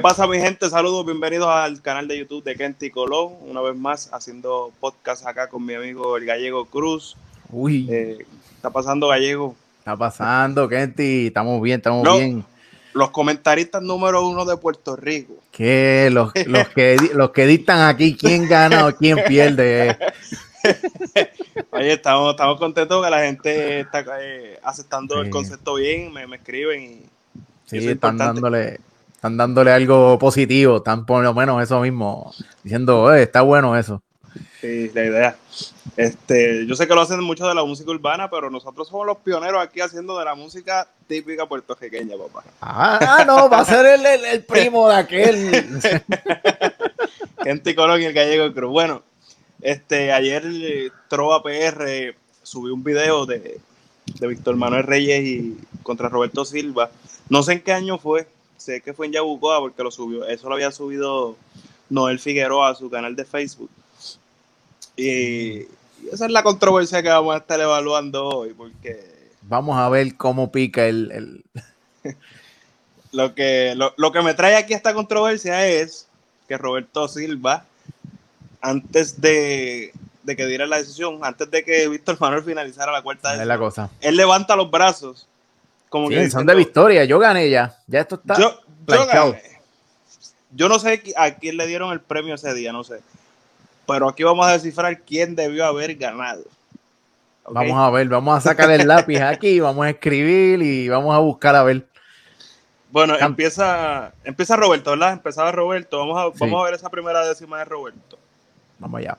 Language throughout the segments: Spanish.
¿Qué pasa, mi gente? Saludos, bienvenidos al canal de YouTube de Kenty Colón. Una vez más, haciendo podcast acá con mi amigo el Gallego Cruz. Uy. Eh, ¿Está pasando, Gallego? Está pasando, Kenty. Estamos bien, estamos bien. Los comentaristas número uno de Puerto Rico. ¿Qué? Los, los, que, los que dictan aquí quién gana o quién pierde. Oye, estamos, estamos contentos que la gente está eh, aceptando el concepto bien, me, me escriben y. Sí, están dándole, están dándole algo positivo, están por lo menos eso mismo, diciendo, está bueno eso. Sí, la idea. Este, yo sé que lo hacen mucho de la música urbana, pero nosotros somos los pioneros aquí haciendo de la música típica puertorriqueña, papá. Ah, no, va a ser el, primo de aquel. Gente Colón y el Gallego Cruz. Bueno, este, ayer eh, Trova PR subió un video de, de Víctor Manuel Reyes y contra Roberto Silva. No sé en qué año fue, sé que fue en Yabucoa porque lo subió, eso lo había subido Noel Figueroa a su canal de Facebook. Y, esa es la controversia que vamos a estar evaluando hoy, porque... Vamos a ver cómo pica el... lo, que, lo, que me trae aquí esta controversia es que Roberto Silva, antes de, que diera la decisión, antes de que Víctor Manuel finalizara la cuarta es la cosa. él levanta los brazos. Como que son de victoria, yo gané ya. Ya esto está. Yo, yo, no sé a quién le dieron el premio ese día, no sé. Pero aquí vamos a descifrar quién debió haber ganado. Vamos a ver, vamos a sacar el lápiz aquí, vamos a escribir y vamos a buscar a ver. Bueno, empieza, empieza Roberto, ¿verdad? Empezaba Roberto. Vamos a, vamos a ver esa primera décima de Roberto. Vamos allá.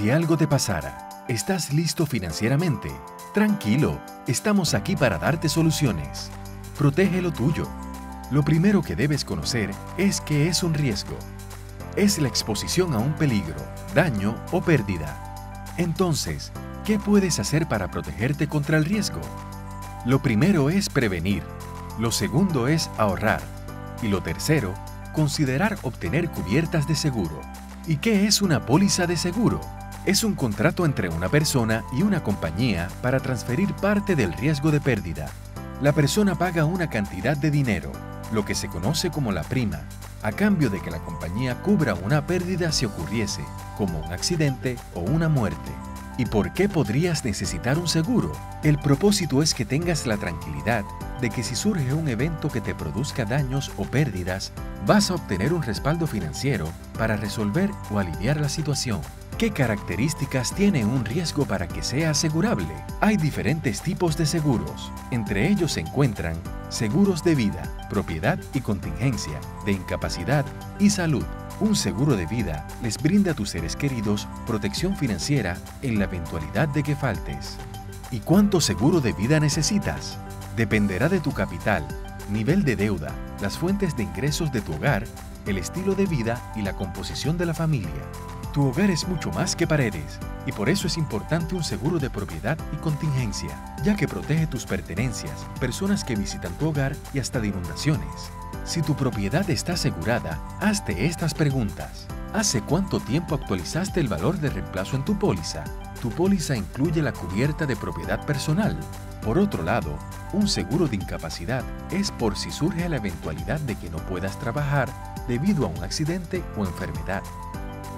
Si algo te pasara, ¿estás listo financieramente? Tranquilo, estamos aquí para darte soluciones. Protege lo tuyo. Lo primero que debes conocer es que es un riesgo. Es la exposición a un peligro, daño o pérdida. Entonces, ¿qué puedes hacer para protegerte contra el riesgo? Lo primero es prevenir, lo segundo es ahorrar y lo tercero, considerar obtener cubiertas de seguro. ¿Y qué es una póliza de seguro? Es un contrato entre una persona y una compañía para transferir parte del riesgo de pérdida. La persona paga una cantidad de dinero, lo que se conoce como la prima, a cambio de que la compañía cubra una pérdida si ocurriese, como un accidente o una muerte. ¿Y por qué podrías necesitar un seguro? El propósito es que tengas la tranquilidad de que si surge un evento que te produzca daños o pérdidas, vas a obtener un respaldo financiero para resolver o aliviar la situación. ¿Qué características tiene un riesgo para que sea asegurable? Hay diferentes tipos de seguros. Entre ellos se encuentran seguros de vida, propiedad y contingencia, de incapacidad y salud. Un seguro de vida les brinda a tus seres queridos protección financiera en la eventualidad de que faltes. ¿Y cuánto seguro de vida necesitas? Dependerá de tu capital, nivel de deuda, las fuentes de ingresos de tu hogar, el estilo de vida y la composición de la familia. Tu hogar es mucho más que paredes y por eso es importante un seguro de propiedad y contingencia, ya que protege tus pertenencias, personas que visitan tu hogar y hasta de inundaciones. Si tu propiedad está asegurada, hazte estas preguntas. ¿Hace cuánto tiempo actualizaste el valor de reemplazo en tu póliza? Tu póliza incluye la cubierta de propiedad personal. Por otro lado, un seguro de incapacidad es por si surge la eventualidad de que no puedas trabajar debido a un accidente o enfermedad.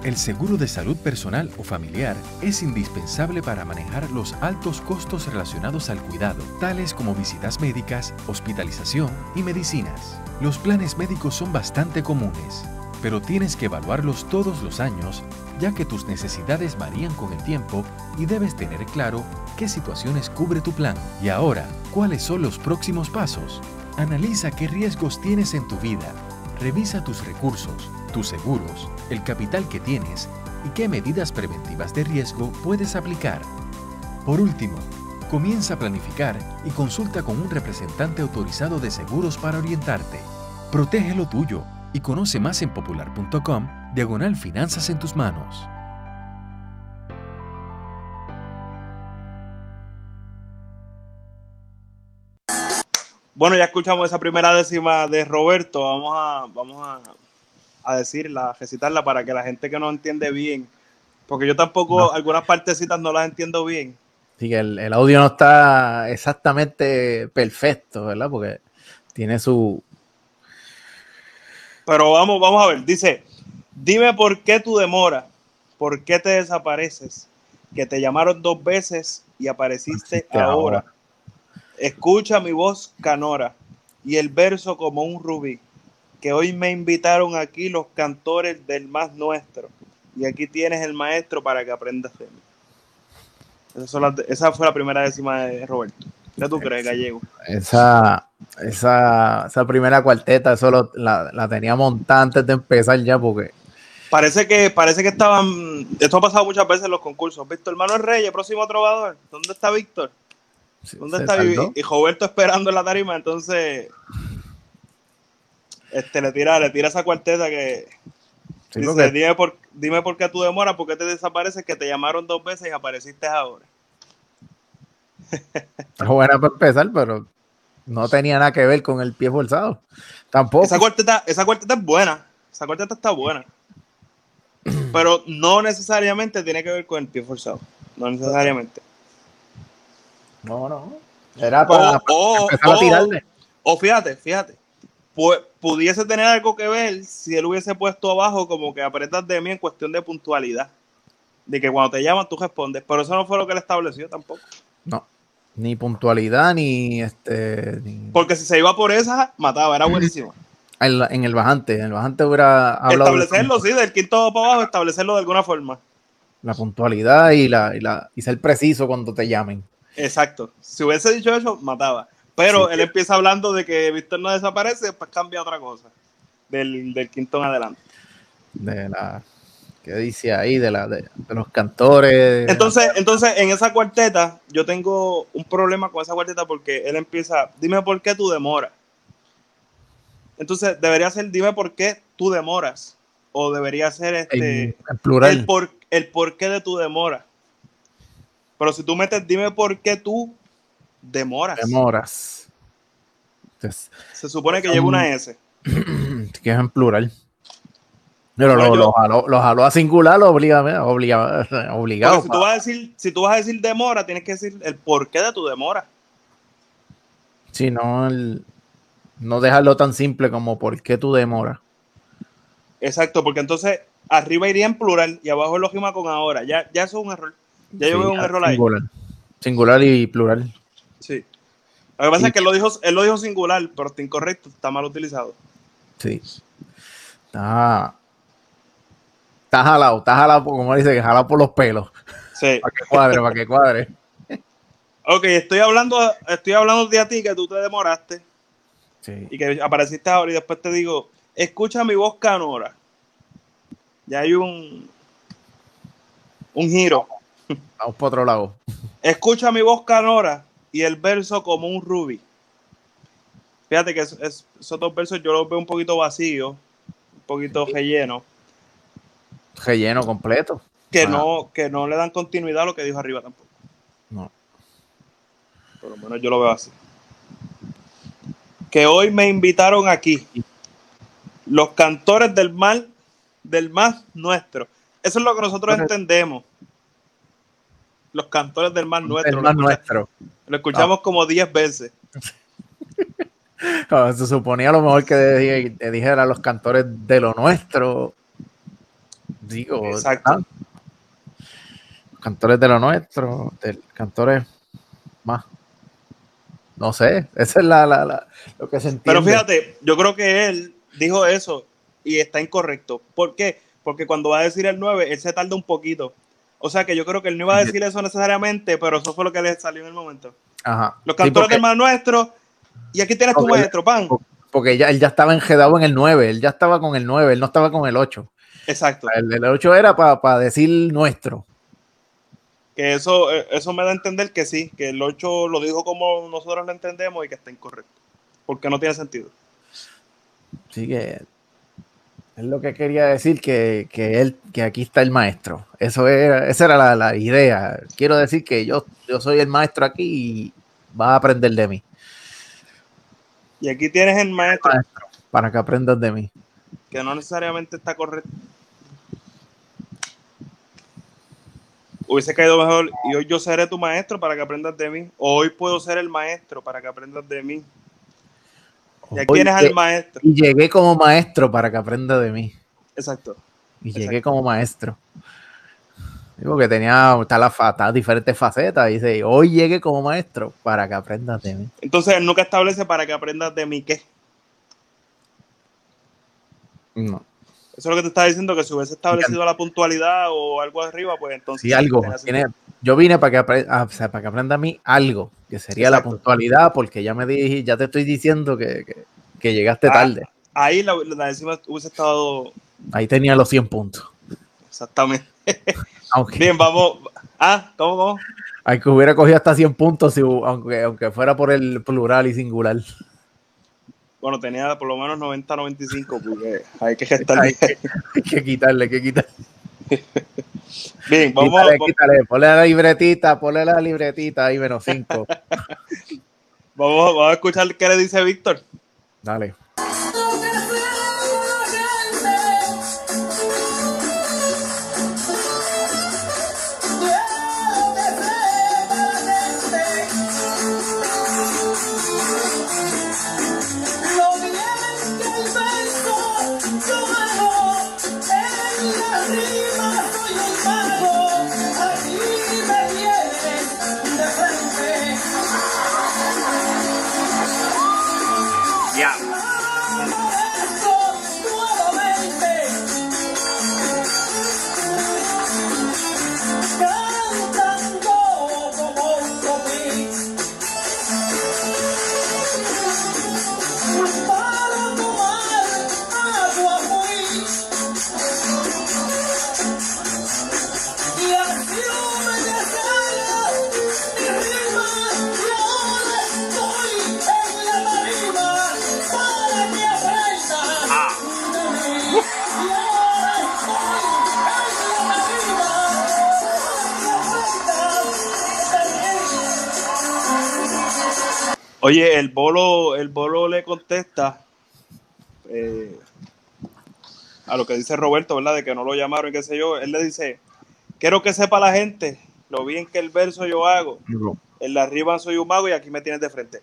El seguro de salud personal o familiar es indispensable para manejar los altos costos relacionados al cuidado, tales como visitas médicas, hospitalización y medicinas. Los planes médicos son bastante comunes, pero tienes que evaluarlos todos los años, ya que tus necesidades varían con el tiempo y debes tener claro qué situaciones cubre tu plan. Y ahora, ¿cuáles son los próximos pasos? Analiza qué riesgos tienes en tu vida. Revisa tus recursos tus seguros, el capital que tienes y qué medidas preventivas de riesgo puedes aplicar. Por último, comienza a planificar y consulta con un representante autorizado de seguros para orientarte. Protege lo tuyo y conoce más en popular.com diagonal finanzas en tus manos. Bueno, ya escuchamos esa primera décima de Roberto. Vamos a, vamos a a decirla, a recitarla para que la gente que no entiende bien, porque yo tampoco algunas partecitas no las entiendo bien. Sí, que el, audio no está exactamente perfecto, ¿verdad? Porque tiene su... Pero vamos, vamos a ver, dice, dime por qué tu demora, por qué te desapareces, que te llamaron dos veces y apareciste ahora. Escucha mi voz canora y el verso como un rubí que hoy me invitaron aquí los cantores del más nuestro. Y aquí tienes el maestro para que aprendas de mí. Esa, fue la primera décima de Roberto. ¿Qué tú crees, Gallego? Esa, esa, esa primera cuarteta, eso la, la, tenía montada antes de empezar ya, porque. Parece que, parece que estaban. Esto ha pasado muchas veces en los concursos. Víctor Manuel Reyes, próximo trovador. ¿Dónde está Víctor? ¿Dónde está? Y, y Roberto esperando en la tarima, entonces este, le tira, le tira esa cuarteta que dice, dime, por, dime por qué tú demoras, por qué te desapareces, que te llamaron dos veces y apareciste ahora. Es buena para empezar, pero no tenía nada que ver con el pie forzado. Tampoco. Esa cuarteta, esa cuarteta es buena. Esa cuarteta está buena. Pero no necesariamente tiene que ver con el pie forzado. No necesariamente. No, no. Era para, empezar a tirarle. O fíjate, fíjate pudiese tener algo que ver si él hubiese puesto abajo como que apretas de mí en cuestión de puntualidad. De que cuando te llaman tú respondes. Pero eso no fue lo que él estableció tampoco. No. Ni puntualidad, ni este. Porque si se iba por esa, mataba, era buenísimo. En, el bajante, en el bajante hubiera hablado. Establecerlo, sí, del quinto para abajo, establecerlo de alguna forma. La puntualidad y la, y la y ser preciso cuando te llamen. Exacto. Si hubiese dicho eso, mataba. Pero él empieza hablando de que Víctor no desaparece, después cambia otra cosa. Del, del quinto en adelante. De la. ¿Qué dice ahí? De, la, de, los cantores. Entonces, entonces, en esa cuarteta, yo tengo un problema con esa cuarteta porque él empieza. Dime por qué tú demoras. Entonces, debería ser dime por qué tú demoras. O debería ser este. plural. El por, el por qué de tu demora. Pero si tú metes dime por qué tú Demoras. Demoras. Se supone que lleva una S. Que es en plural. Pero lo, jaló, a singular, lo obliga, obligado. si, tú vas a decir, si tú vas a decir demora, tienes que decir el porqué de tu demora. Si no, no dejarlo tan simple como por qué tu demora. Exacto, porque entonces arriba iría en plural y abajo lo rima con ahora. Ya, ya eso es un error. Ya yo veo un error ahí. Singular y plural. Sí. Lo que pasa es que él lo, dijo, él lo dijo singular, pero está incorrecto, está mal utilizado. Sí. Está, está jalado, está jalado, como dice, que jalado por los pelos. Sí. para que cuadre, para que cuadre. Ok, estoy hablando, estoy hablando de a ti que tú te demoraste. Sí. y que apareciste ahora y después te digo, escucha mi voz canora. Ya hay un un giro. Vamos por otro lado. Escucha mi voz canora y el verso como un rubí. Fíjate que es- es- esos dos versos yo los veo un poquito vacíos, un poquito relleno, Relleno completo. que no, que no le dan continuidad a lo que dijo arriba tampoco. No. Por lo menos yo lo veo así. Que hoy me invitaron aquí. Los cantores del mal, del más nuestro. Eso es lo que nosotros entendemos. Los cantores del mal nuestro. el Lo más escucha- nuestro. Lo escuchamos como 10 veces. Ah, Se suponía a lo mejor que dijera los cantores de lo nuestro. Digo, Exacto. ah, los cantores de lo nuestro, del cantores más. No sé, esa es la, la- la- lo que se entiende. Pero fíjate, yo creo que él dijo eso y está incorrecto. ¿Por qué? Porque cuando va a decir el 9, él se tarda un poquito. O sea que yo creo que él no iba a decir eso necesariamente, pero eso fue lo que le salió en el momento. Ajá. Los Sí, cantores porque, del mal nuestro, y aquí tienes tu maestro, pan. porque ya, él ya estaba enjedado en el 9, él ya estaba con el 9, él no estaba con el 8. Exacto. El, el 8 era para decir nuestro. Que eso, eh, eso me da a entender que sí, que el 8 lo dijo como nosotros lo entendemos y que está incorrecto. Porque no tiene sentido. Así que es lo que quería decir, que, que él, que aquí está el maestro. Eso era, esa era la, la idea. Quiero decir que yo, yo soy el maestro aquí y vas a aprender de mí. Y aquí tienes el maestro, Maestro, para que aprendas de mí. que no necesariamente está correcto. Hubiese caído mejor. Y hoy yo seré tu maestro para que aprendas de mí. O hoy puedo ser el maestro para que aprendas de mí. Y aquí Hoy tienes que- al maestro. y llegué como maestro para que aprenda de mí. Exacto. Y Exacto. llegué como maestro. Digo que tenía diferentes facetas. Dice, hoy llegué como maestro para que aprendas de mí. Entonces él nunca establece para que aprendas de mí qué. No. Eso es lo que te estaba diciendo, que si hubiese establecido la puntualidad o algo arriba, pues entonces... Sí, algo. Tiene- yo vine para que, apre- ah, o sea, para que aprenda a mí algo, que sería la puntualidad, porque ya me dije, ya te estoy diciendo que, que- que llegaste Ah. tarde. Ahí la, la décima hubiese estado Ahí tenía los 100 puntos. exactamente. Aunque, Bien, vamos. Ah, ¿cómo, cómo? aunque hubiera cogido hasta 100 puntos, si aunque, aunque fuera por el plural y singular. Bueno, tenía por lo menos 90, 95, porque hay que gestar. Hay que, hay que quitarle, hay que quitarle. Bien, vamos. Quítale, quítale, ponle la libretita, ponle la libretita ahí menos 5. Vamos, vamos a escuchar qué le dice Víctor. Dale. Oye, el bolo, el bolo le contesta eh, a lo que dice Roberto, ¿verdad? De que no lo llamaron y qué sé yo. Él le dice, quiero que sepa la gente lo bien que el verso yo hago. En la arriba soy un mago y aquí me tienes de frente.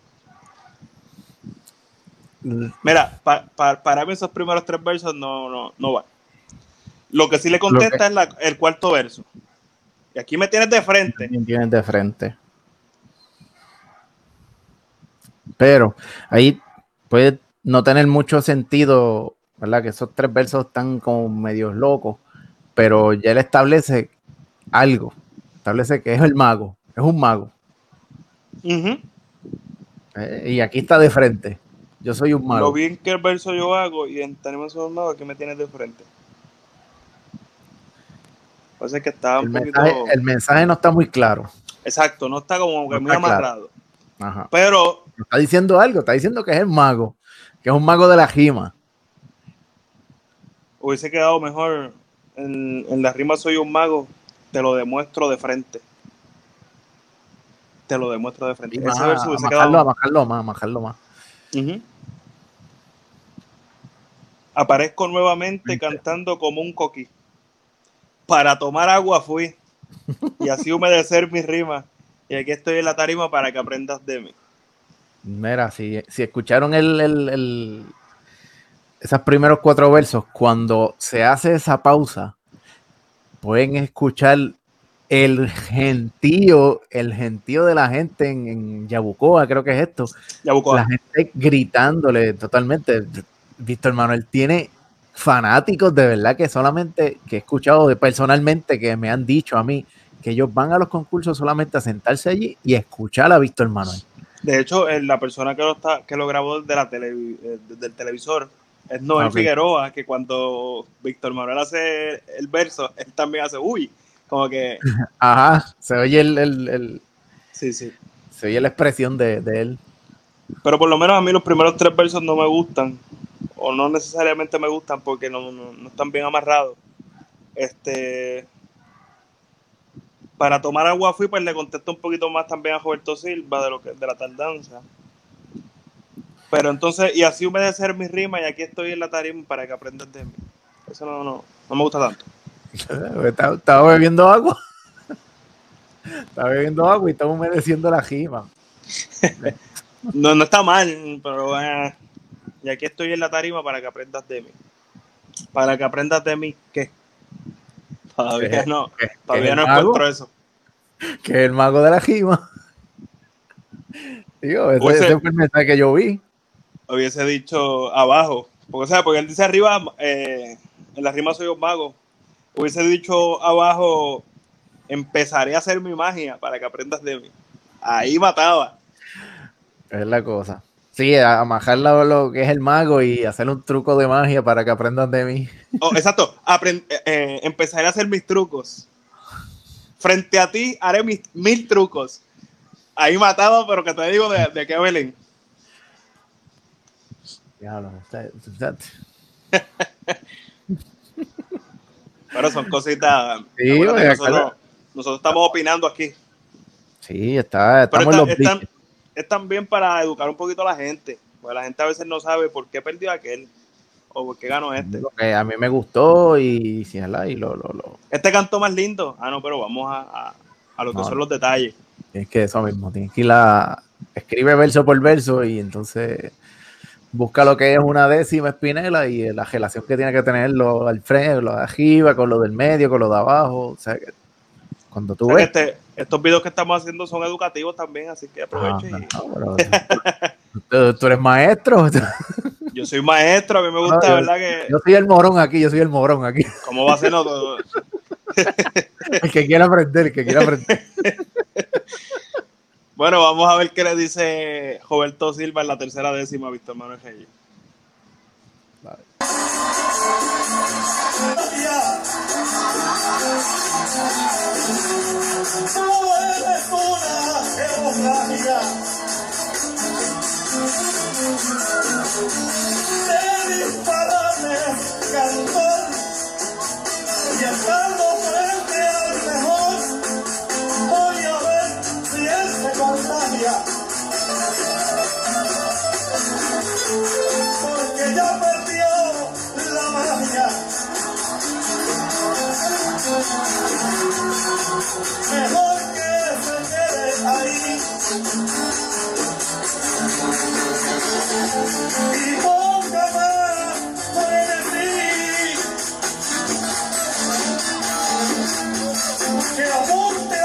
Mira, pa- pa- para mí esos primeros tres versos no, no, no van. Lo que sí le contesta que- es la- el cuarto verso. Y aquí me tienes de frente. También tienes de frente. Pero ahí puede no tener mucho sentido, ¿verdad? Que esos tres versos están como medios locos, pero ya él establece algo. Establece que es el mago, es un mago. ¿eh? Y aquí está de frente. Yo soy un Lo mago. bien que el verso yo hago y en Tenemos un mago que me tienes de frente. Parece que estaba El un poquito. mensaje, el mensaje no está muy claro. Exacto, no está como que No muy claro. amarrado. Pero Está diciendo algo, está diciendo que es el mago, que es un mago de la gima. hubiese quedado mejor en, en la rima Soy un mago. Te lo demuestro de frente. Te lo demuestro de frente. Ese más, verso hubiese amajarlo más, amajarlo más. Ujú. Aparezco nuevamente cantando como un coquí. Para tomar agua fui y así humedecer mis rimas. Y aquí estoy en la tarima para que aprendas de mí. Mira, si, si escucharon el, el- el- esos primeros cuatro versos, cuando se hace esa pausa, pueden escuchar el gentío, el gentío de la gente en, en Yabucoa, creo que es esto, Yabucoa. la gente gritándole totalmente. Víctor Manuel tiene fanáticos de verdad que solamente, que he escuchado de personalmente que me han dicho a mí que ellos van a los concursos solamente a sentarse allí y escuchar a Víctor Manuel. De hecho, eh, la persona que lo, está, que lo grabó desde la tele- eh, desde el televisor es Noel. Figueroa, que cuando Víctor Manuel hace el verso, él también hace uy. Como que, Ajá, se oye el, el- el- sí, sí. se oye la expresión de, de él. Pero por lo menos a mí los primeros tres versos no me gustan. O no necesariamente me gustan porque no, no- no están bien amarrados. Este. Para tomar agua fui, pues le contesto un poquito más también a Roberto Silva de lo que de la tardanza. Pero entonces, y así humedecer mi rima, y aquí estoy en la tarima para que aprendas de mí. Eso no, no, no me gusta tanto. Estaba, bebiendo agua. Estaba bebiendo agua y estaba humedeciendo la gima. No, no está mal, pero eh, y aquí estoy en la tarima para que aprendas de mí. Para que aprendas de mí, ¿qué? Todavía no, todavía ¿Que no encuentro eso. Que es el mago de la gima. Digo, ese, O ese- ese fue el mensaje que yo vi. Hubiese dicho abajo, porque o sea, porque él dice arriba, eh, en la rima soy un mago. Hubiese dicho abajo, empezaré a hacer mi magia para que aprendas de mí. Ahí mataba. Es la cosa. Sí, a amajar lo, lo que es el mago y hacer un truco de magia para que aprendan de mí. Oh, exacto, apren- eh, eh, empezaré a hacer mis trucos. Frente a ti haré mis mil trucos. Ahí mataba, pero que te digo de, de qué Belén. Diablo, Pero son cositas. Sí, nosotros, nosotros estamos opinando aquí. Sí, está, estamos está- los están- bichos. Es también para educar un poquito a la gente. Porque la gente a veces no sabe por qué perdió aquel o por qué ganó este. Que a mí me gustó y, y lo, lo, lo- Este cantó más lindo. Ah, no, pero vamos a, a- a lo que No. son los detalles. Es que eso mismo, tienes que ir a. Escribe verso por verso y entonces busca lo que es una décima espinela y la relación que tiene que tener lo al frente, lo de arriba, con lo del medio, con lo de abajo. O sea, que cuando tú O sea, que ves. este- estos videos que estamos haciendo son educativos también, así que Ah, aprovechen. no, pero tú, tú eres maestro. Yo soy maestro, a mí me gusta, No, yo- ¿verdad? Que, Yo soy el morón aquí, yo soy el morón aquí. ¿Cómo va a ser? El que quiera aprender, el que quiera aprender. Bueno, vamos a ver qué le dice Roberto Silva en la tercera décima a Víctor Manuel Reyes. Tú eres una hemorragia. De dispararme, cantor. Y estando frente al mejor, voy a ver si él se contagia. Porque ya perdió la magia. Mejor que se quede ahí. Y ponga más frenesí. Que apunte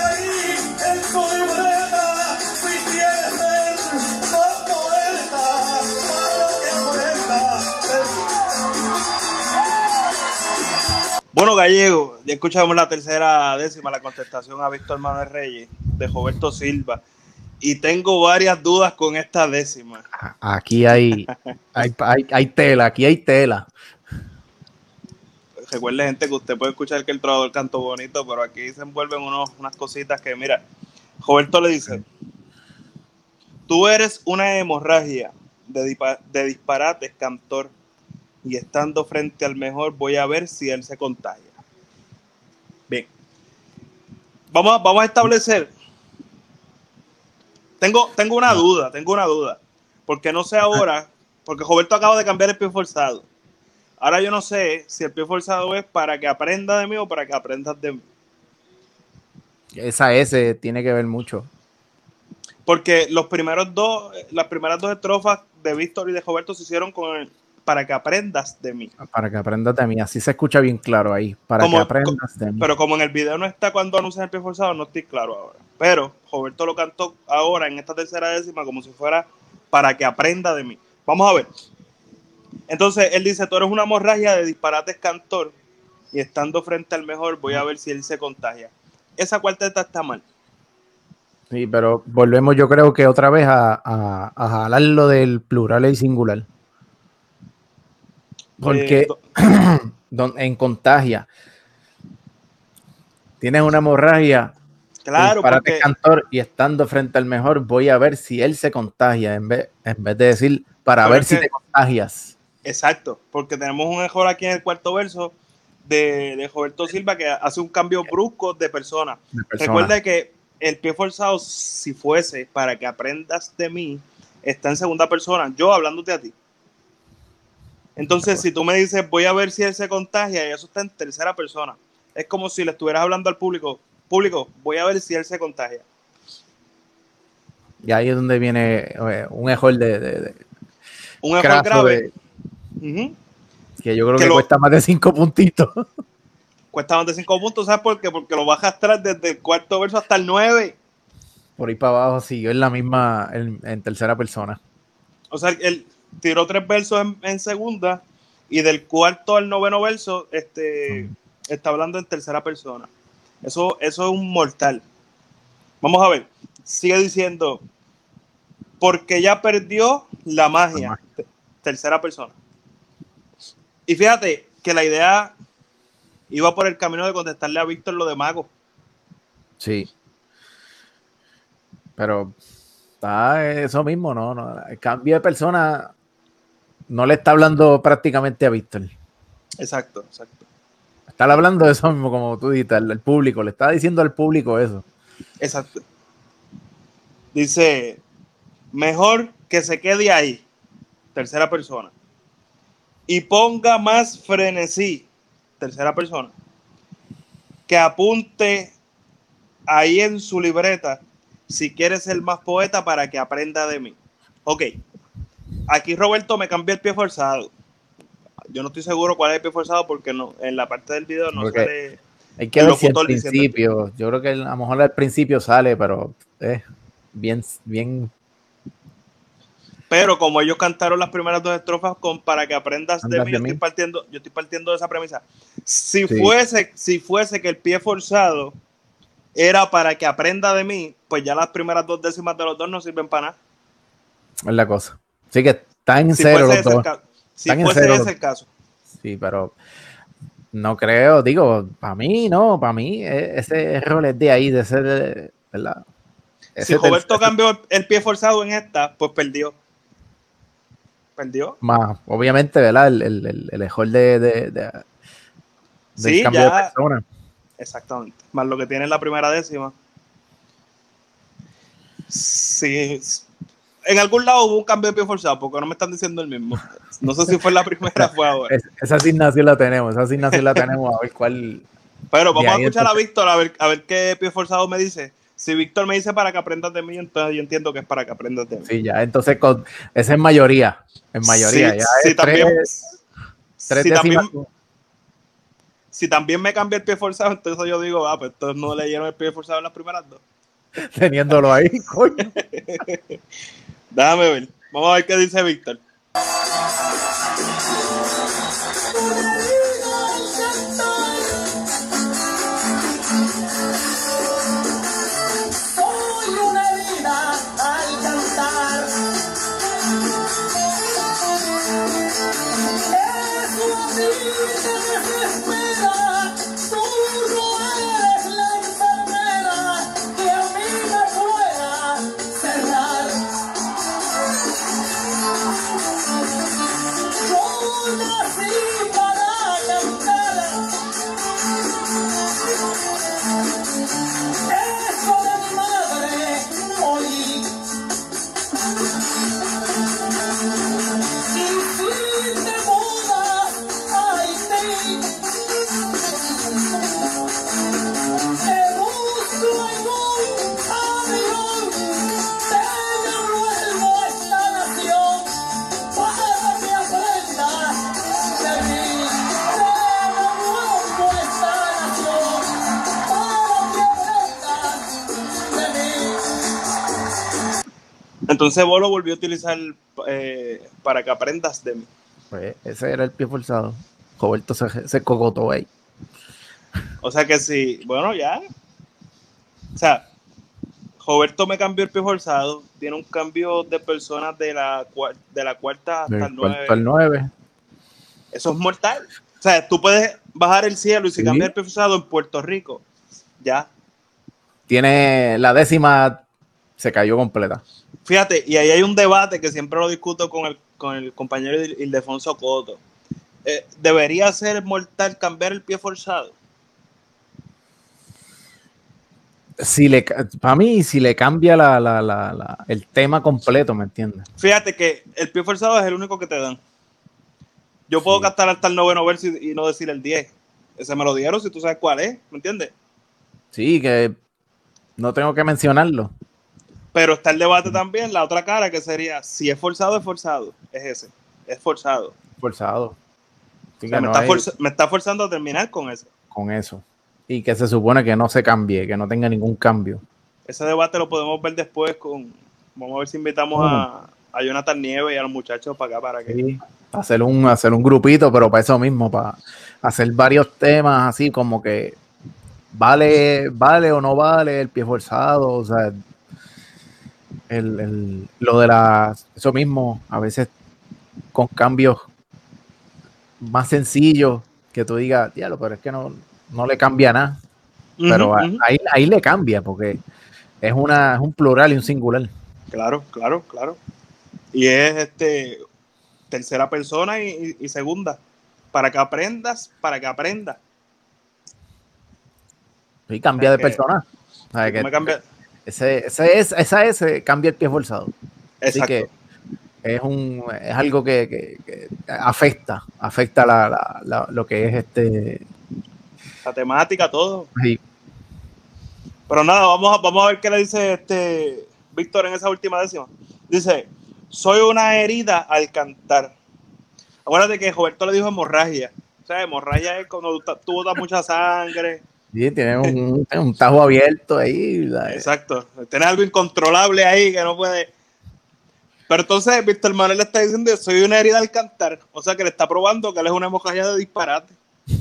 Bueno, Gallego, ya escuchamos la tercera décima, la contestación a Víctor Manuel Reyes de Roberto Silva. Y tengo varias dudas con esta décima. Aquí hay, hay, hay, hay tela, aquí hay tela. Recuerde, gente, que usted puede escuchar que el trovador canto bonito, pero aquí se envuelven unos, unas cositas que, mira, Roberto le dice, tú eres una hemorragia de disparates, cantor, y estando frente al mejor voy a ver si él se contagia. Bien. Vamos a, vamos a establecer. Tengo, tengo una duda, tengo una duda. Porque no sé ahora, porque Roberto acaba de cambiar el pie forzado. Ahora yo no sé si el pie forzado es para que aprenda de mí o para que aprendas de mí. Esa S tiene que ver mucho. Porque los primeros dos, las primeras dos estrofas de Víctor y de Roberto se hicieron con el, para que aprendas de mí. Para que aprendas de mí. Así se escucha bien claro ahí. Para Como- que aprendas de mí. Pero como en el video no está cuando anuncian el pie forzado, no estoy claro ahora. Pero Roberto lo cantó ahora en esta tercera décima como si fuera para que aprenda de mí. Vamos a ver. Entonces él dice, tú eres una hemorragia de disparates cantor y estando frente al mejor voy a ver si él se contagia. Esa cuarteta está mal. Sí, pero volvemos yo creo que otra vez a, a, a jalar lo del plural y singular. Porque Eh, en contagia tienes una hemorragia claro, para porque, cantor y estando frente al mejor voy a ver si él se contagia en vez, en vez de decir para Pero ver si que- te contagias. exacto, porque tenemos un error aquí en el cuarto verso de, de Roberto Silva que hace un cambio brusco de persona. de persona. Recuerda que el pie forzado, si fuese para que aprendas de mí, está en segunda persona, yo hablándote a ti. Entonces, si tú me dices, voy a ver si él se contagia, y eso está en tercera persona. Es como si le estuvieras hablando al público, público, voy a ver si él se contagia. Y ahí es donde viene eh, un error de, de- de- Un error grave. de- que yo creo Que que lo- cuesta más de cinco puntitos. Cuesta más de cinco puntos, ¿sabes por qué? Porque lo bajas atrás desde el cuarto verso hasta el nueve. Por ahí para abajo siguió en la misma, en, en tercera persona. O sea, él tiró tres versos en, en segunda y del cuarto al noveno verso este, está hablando en tercera persona. Eso, eso es un mortal. Vamos a ver. Sigue diciendo, porque ya perdió la magia. Te- Tercera persona. Y fíjate que la idea iba por el camino de contestarle a Víctor lo de mago. Sí. Pero está eso mismo, ¿no? no cambio de persona no le está hablando prácticamente a Víctor. Exacto, exacto. Está hablando de eso mismo, como tú al, al público. Le está diciendo al público eso. Exacto. Dice, mejor que se quede ahí, tercera persona, y ponga más frenesí, tercera persona, que apunte ahí en su libreta si quiere ser más poeta para que aprenda de mí. Ok, aquí Roberto me cambió el pie forzado. Yo no estoy seguro cuál es el pie forzado porque no, en la parte del video no Ok. sale. Hay que ver si al principio, yo creo que a lo mejor al principio sale, pero es bien, bien Pero como ellos cantaron las primeras dos estrofas con para que aprendas de mí, de yo mí. estoy partiendo, yo estoy partiendo de esa premisa. Si Sí. fuese, si fuese que el pie forzado era para que aprenda de mí, pues ya las primeras dos décimas de los dos no sirven para nada. es la cosa. Así que está en Si cero los dos. Si Están en cero ese el caso. Sí, pero no creo, digo, para mí no, para mí eh, ese error es de ahí, de ese, de- ¿verdad? Si Roberto cambió el- el pie forzado en esta, pues perdió. Perdió. más, obviamente, ¿verdad? El, el, el, el error de, de, de- del Sí, cambio ya. de persona. Exactamente. Más lo que tiene en la primera décima. Sí. En algún lado hubo un cambio de pie forzado, porque no me están diciendo el mismo. No sé si fue la primera fue ahora. Es- esa asignación la tenemos, esa asignación la tenemos a ver cuál. Pero vamos a escuchar a Víctor a ver, a ver qué pie forzado me dice. Si Víctor me dice para que aprendas de mí, entonces yo entiendo que es para que aprendas de mí. Sí, ya, entonces con, esa es mayoría, en mayoría. Sí, ya sí, es también, tres, tres si, también, si también me cambia el pie forzado, entonces yo digo, ah, pues entonces no leyeron el pie forzado en las primeras dos. teniéndolo ahí, coño. Déjame ver. Vamos a ver qué dice Víctor. Entonces vos lo volvió a utilizar eh, para que aprendas de mí. Pues ese era el pie forzado. Roberto se, se cogotó ahí. O sea que sí, bueno, ya. O sea, Roberto me cambió el pie forzado. Tiene un cambio de personas de la, cua- de la cuarta hasta Del el nueve. al 9. Eso es mortal. O sea, tú puedes bajar el cielo y si Sí. cambias el pie forzado en Puerto Rico, ya. Tiene la décima, se cayó completa. Fíjate, y ahí hay un debate que siempre lo discuto con el, con el compañero Il- Ildefonso Coto. Eh, ¿Debería ser mortal cambiar el pie forzado? Si le, para mí, si le cambia la, la- la- la- el tema completo, ¿me entiendes? Fíjate que el pie forzado es el único que te dan. Yo puedo Sí. gastar hasta el noveno verso y, y no decir el 10. Ese me lo dieron si tú sabes cuál es, ¿me entiendes? Sí, que no tengo que mencionarlo. Pero está el debate también, la otra cara que sería, si es forzado, es forzado. Es ese, es forzado. Forzado. O sea, me, no está hay- forza- me está forzando a terminar con ese. con eso. Y que se supone que no se cambie, que no tenga ningún cambio. Ese debate lo podemos ver después con... Vamos a ver si invitamos a, a Jonathan Nieves y a los muchachos para acá para que... Sí, hacer un, hacer un grupito, pero para eso mismo, para hacer varios temas así como que vale, vale o no vale el pie forzado, o sea, el, el- lo de las, eso mismo, a veces con cambios más sencillos que tú digas, diablo, pero es que no, no le cambia nada, pero ahí, ahí le cambia porque es, una, es un plural y un singular. Claro, claro, claro. Y es este tercera persona y, y- y segunda. Para que aprendas, para que aprendas. Y cambia de que- personaje. O sea, que Me cambia- ese, ese es, esa S cambia el pie forzado. Así Exacto. que es un es algo que, que- que afecta, afecta la, la- la- lo que es este. La temática, todo. sí, Pero nada, vamos a, vamos a ver qué le dice este Víctor en esa última décima. Dice, soy una herida al cantar. Acuérdate que Roberto le dijo hemorragia. O sea, hemorragia es cuando tú, botas mucha sangre. Sí, tiene un, tiene un tajo abierto ahí. Exacto. Tienes algo incontrolable ahí que no puede. Pero entonces Víctor Manuel le está diciendo, soy una herida al cantar. O sea que le está probando que él es una hemorragia de disparate.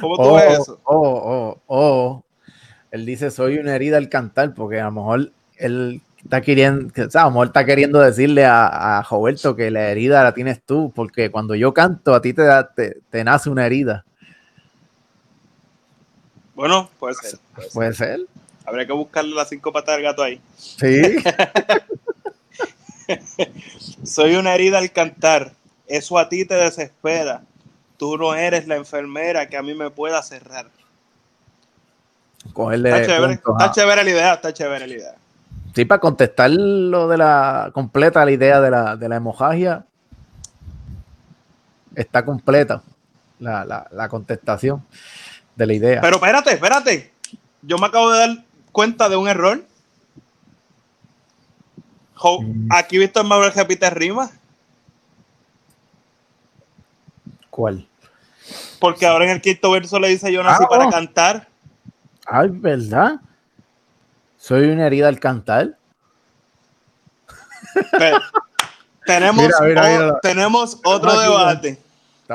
¿Cómo tú O, ves eso? o, o, o, él dice soy una herida al cantar, porque a lo mejor él está queriendo, o sea, a lo mejor está queriendo decirle a, a Roberto que la herida la tienes tú, porque cuando yo canto a ti te, da- te, te nace una herida. Bueno, puede ser. puede ser. Puede ser. Habría que buscarle las cinco patas del gato ahí. Sí. Soy una herida al cantar. Eso a ti te desespera. Tú no eres la enfermera que a mí me pueda cerrar. Cogerle Está chévere, está chévere la idea, está chévere la idea. Sí, para contestar lo de la completa la idea de la, de la hemorragia, está completa la, la, la contestación de la idea. Pero espérate, espérate. Yo me acabo de dar cuenta de un error. Jo- Mm. Aquí Víctor Manuel repite rima. ¿Cuál? Porque ahora en el quinto verso le dice yo nací Ah, para oh. cantar. Ay, ¿verdad? Soy una herida al cantar. Pero tenemos, Mira, mira, o- mira. tenemos otro debate.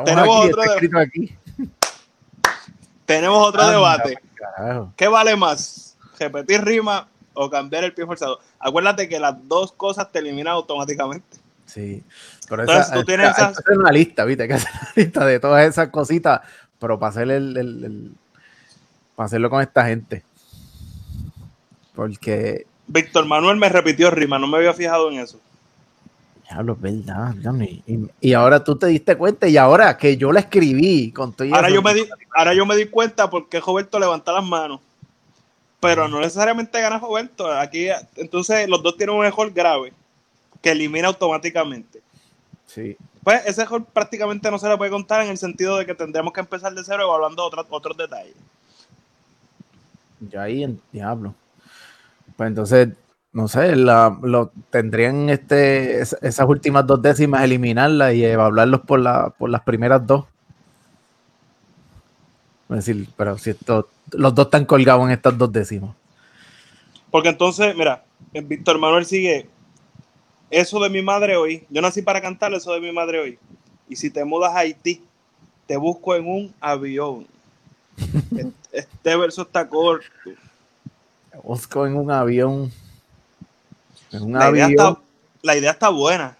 Tenemos otro está de- escrito aquí. Tenemos otro Anda, debate. carajo. ¿Qué vale más? ¿Repetir rima o cambiar el pie forzado? Acuérdate que las dos cosas te eliminan automáticamente. Sí. Pero Entonces, esa, tú tienes hay esas- que hacer una lista, ¿viste? Hay que hacer una lista de todas esas cositas, pero para hacer el, el- el- para hacerlo con esta gente. Porque, Víctor Manuel me repitió rima, no me había fijado en eso. Diablo, es verdad. Y, ahora tú te diste cuenta, y ahora que yo la escribí con todo y Ahora eso, yo, me di, ahora yo me di cuenta porque Roberto levanta las manos. Pero no necesariamente gana Roberto. Aquí, entonces, los dos tienen un error grave que elimina automáticamente. Sí. Pues ese error prácticamente no se le puede contar en el sentido de que tendremos que empezar de cero evaluando otros otros detalles. Yo ahí en diablo. Pues entonces, no sé, la, lo, tendrían este, es- esas últimas dos décimas eliminarlas y evaluarlos por, la, por las primeras dos. Es decir, pero si esto, los dos están colgados en estas dos décimas. Porque entonces, mira, Víctor Manuel sigue. Eso de mi madre hoy. Yo nací para cantar eso de mi madre hoy. Y si te mudas a Haití, te busco en un avión. Este- Este verso está corto. Busco en un avión. Un La idea, está, la idea está buena.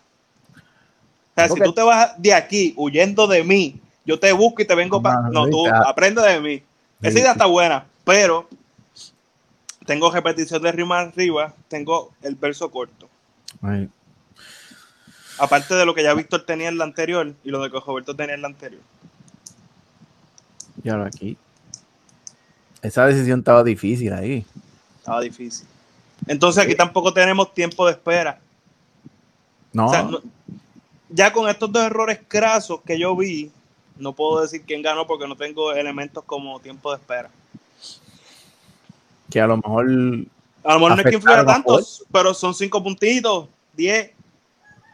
O sea, si tú te vas de aquí huyendo de mí, yo te busco y te vengo para. No, tú aprende de mí. Esa idea está buena, pero tengo repetición de rima arriba, tengo el verso corto. Ay, Aparte de lo que ya Víctor tenía en la anterior y lo de que Roberto tenía en la anterior. y ahora aquí. Esa decisión estaba difícil ahí. Estaba difícil. Entonces aquí tampoco tenemos tiempo de espera. No, O sea, no- ya con estos dos errores crasos que yo vi, no puedo decir quién ganó porque no tengo elementos como tiempo de espera. que a lo mejor. A lo mejor no es que influya tanto, pero son cinco puntitos, diez.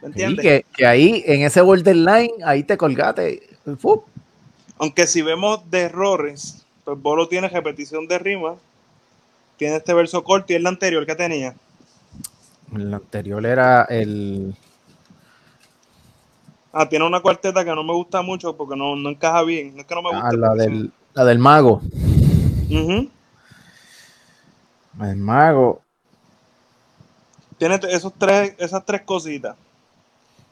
¿Me Sí, entiendes? que, que ahí, en ese borderline, ahí te colgaste. Aunque si vemos de errores, pues Bolo tiene repetición de rima, tiene este verso corto y el anterior que tenía. El anterior era el. Ah, tiene una cuarteta que no me gusta mucho porque no, no encaja bien. No es que no me ah, guste. la, porque del, la del mago. Ujú. El mago. Tiene esos tres, esas tres cositas.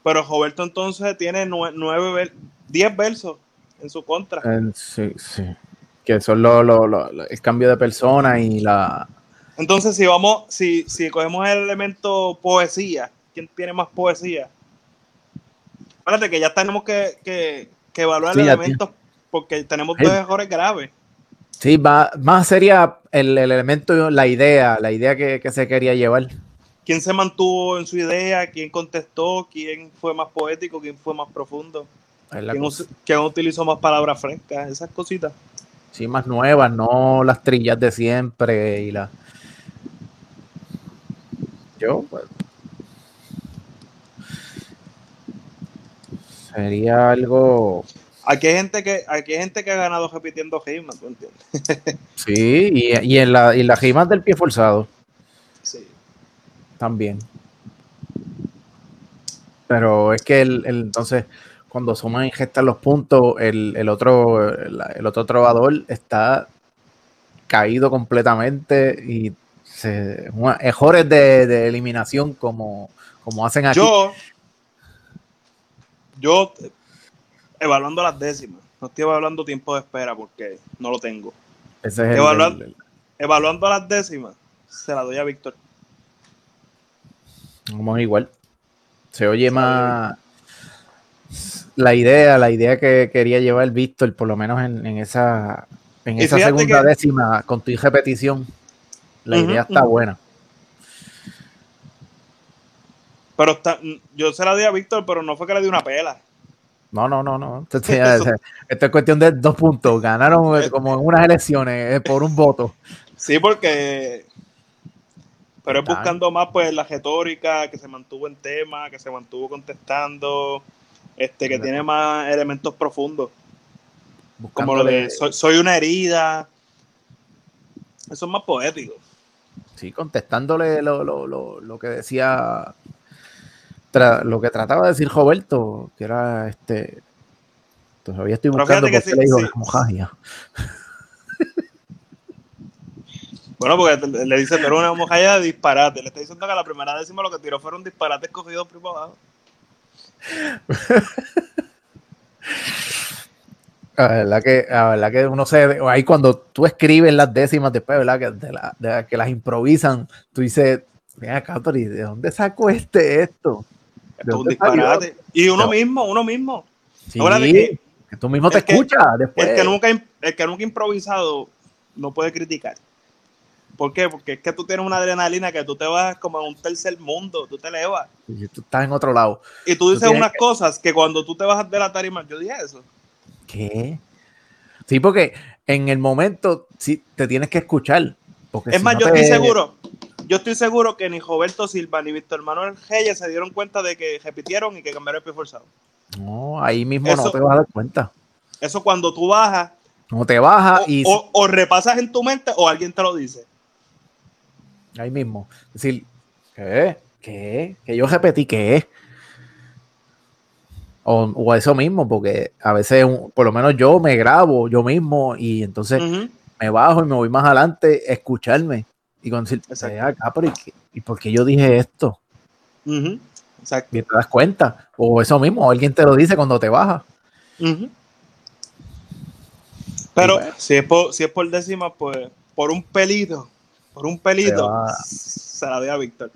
Pero Roberto entonces tiene nue- nueve, diez versos en su contra. el- sí, sí. Que son lo- lo- lo- lo- el cambio de persona y la. Entonces, si vamos, si, si cogemos el elemento poesía, ¿quién tiene más poesía? Espérate que ya tenemos que, que, que evaluar Sí, el ya elemento porque tenemos dos errores graves. Sí, va, más sería el, el elemento, la idea, la idea que, que se quería llevar. ¿Quién se mantuvo en su idea? ¿Quién contestó? ¿Quién fue más poético? ¿Quién fue más profundo? ¿Quién, quién utilizó más palabras frescas? Esas cositas. Más nuevas, no las trillas de siempre y la. Yo, pues. Sería algo. Aquí hay gente que, aquí hay gente que ha ganado repitiendo rimas, ¿tú entiendes? Sí, y, y en la, y las rimas del pie forzado Sí. también. Pero es que el, el- entonces, cuando Soma ingesta los puntos, el, el otro, el, el otro trovador está caído completamente y se, errores de, de eliminación como, como hacen aquí. Yo, yo, evaluando las décimas, no estoy evaluando tiempo de espera porque no lo tengo. Ese es el- el- Evaluando las décimas, se la doy a Víctor. Vamos igual. Se oye más la idea, la idea que quería llevar Víctor, por lo menos en, en esa, en esa segunda que- décima con tu repetición. La idea está buena. Pero está, yo se la di a Víctor, pero no fue que le di una pela. No, no, no, no. Esto, esto- esto es cuestión de dos puntos. Ganaron eh, como en unas elecciones eh, por un voto. Sí, porque. Pero es buscando más, pues, la retórica, que se mantuvo en tema, que se mantuvo contestando, este, que tiene más elementos profundos. Como lo de soy, soy una herida. Eso es más poético. Sí, contestándole lo, lo, lo, lo que decía, tra- lo que trataba de decir Roberto, que era este. Todavía estoy buscando que qué le sí, dijo sí. la. Bueno, porque le dice, pero una mojalla de disparate. Le está diciendo que a la primera décima lo que tiró fueron disparates cogidos por abajo. La verdad que, la verdad que uno se. Ahí cuando tú escribes las décimas después, ¿verdad? Que, de la- de que las improvisan, tú dices, mira, Catori, ¿de dónde sacó este esto? ¿De un dónde salió?" disparate. Y uno No. mismo, uno mismo. Sí, Ahora de que- que tú mismo te escuchas después. El que, nunca, el que nunca ha improvisado no puede criticar. ¿Por qué? Porque es que tú tienes una adrenalina que tú te vas como a un tercer mundo, tú te elevas. Y tú estás en otro lado. Y tú dices unas cosas que cuando tú te bajas de la tarima, yo dije eso. ¿Qué? Sí, porque en el momento sí te tienes que escuchar. Porque Es si más, no yo te- estoy seguro, yo estoy seguro que ni Roberto Silva ni Víctor Manuel Reyes se dieron cuenta de que repitieron y que cambiaron el pie forzado. No, ahí mismo no te vas a dar cuenta. Eso cuando tú bajas No te bajas o, y o- o repasas en tu mente o alguien te lo dice. Ahí mismo. Es decir, ¿Qué? ¿Qué? Que yo repetí qué. O, o eso mismo, porque a veces, por lo menos yo me grabo yo mismo y entonces me bajo y me voy más adelante a escucharme. Y con decir, Exacto. "Ven acá, pero ¿y, qué- ¿y por qué yo dije esto? Exacto. Y te das cuenta. O eso mismo, alguien te lo dice cuando te bajas. Ujú. Pero bueno. si es por, si es por décima, pues por un pelito, por un pelito, se la doy a Víctor.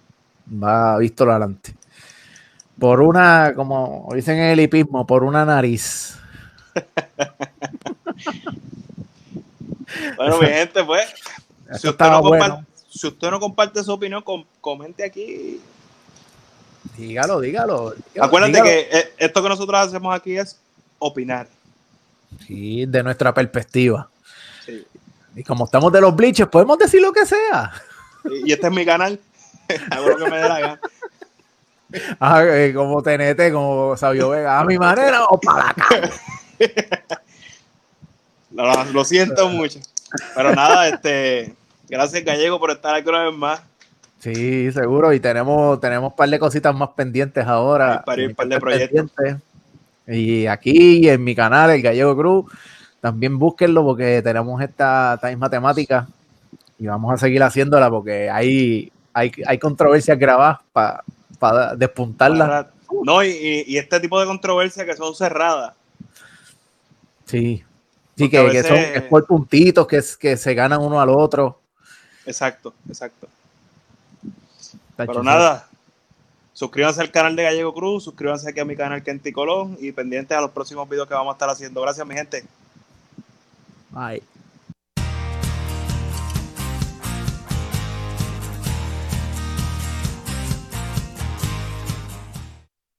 Va visto adelante. Por una, como dicen en el hipismo, por una nariz. Bueno, mi gente, pues, si usted, no comparte, bueno. si usted no comparte su opinión, com- comente aquí. Dígalo, dígalo. dígalo, Acuérdate dígalo. que eh, esto que nosotros hacemos aquí es opinar. Sí, de nuestra perspectiva. Sí. Y como estamos de los bleachers, podemos decir lo que sea. Y este es mi canal. Hago lo que me dé la gana. Ah, eh, como TNT, como Sabio Vega, a mi manera o para la calle. Lo, lo siento mucho. Pero nada, este, gracias Gallego por estar aquí una vez más. Sí, seguro. Y tenemos, tenemos un par de cositas más pendientes ahora. Hay par- de proyectos. Y aquí en mi canal, el Gallego Cruz, también búsquenlo porque tenemos esta, esta misma temática y vamos a seguir haciéndola porque hay, hay, hay controversias grabadas para despuntarlas. No, y, y- este tipo de controversias que son cerradas. Sí. Sí, Porque a que, que son veces- es por puntitos, que, es- que se ganan uno al otro. Exacto, exacto. Tacho, Pero nada, suscríbanse al canal de Gallego Cruz, suscríbanse aquí a mi canal Kenti Colón y pendientes a los próximos videos que vamos a estar haciendo. Gracias, mi gente. Ay.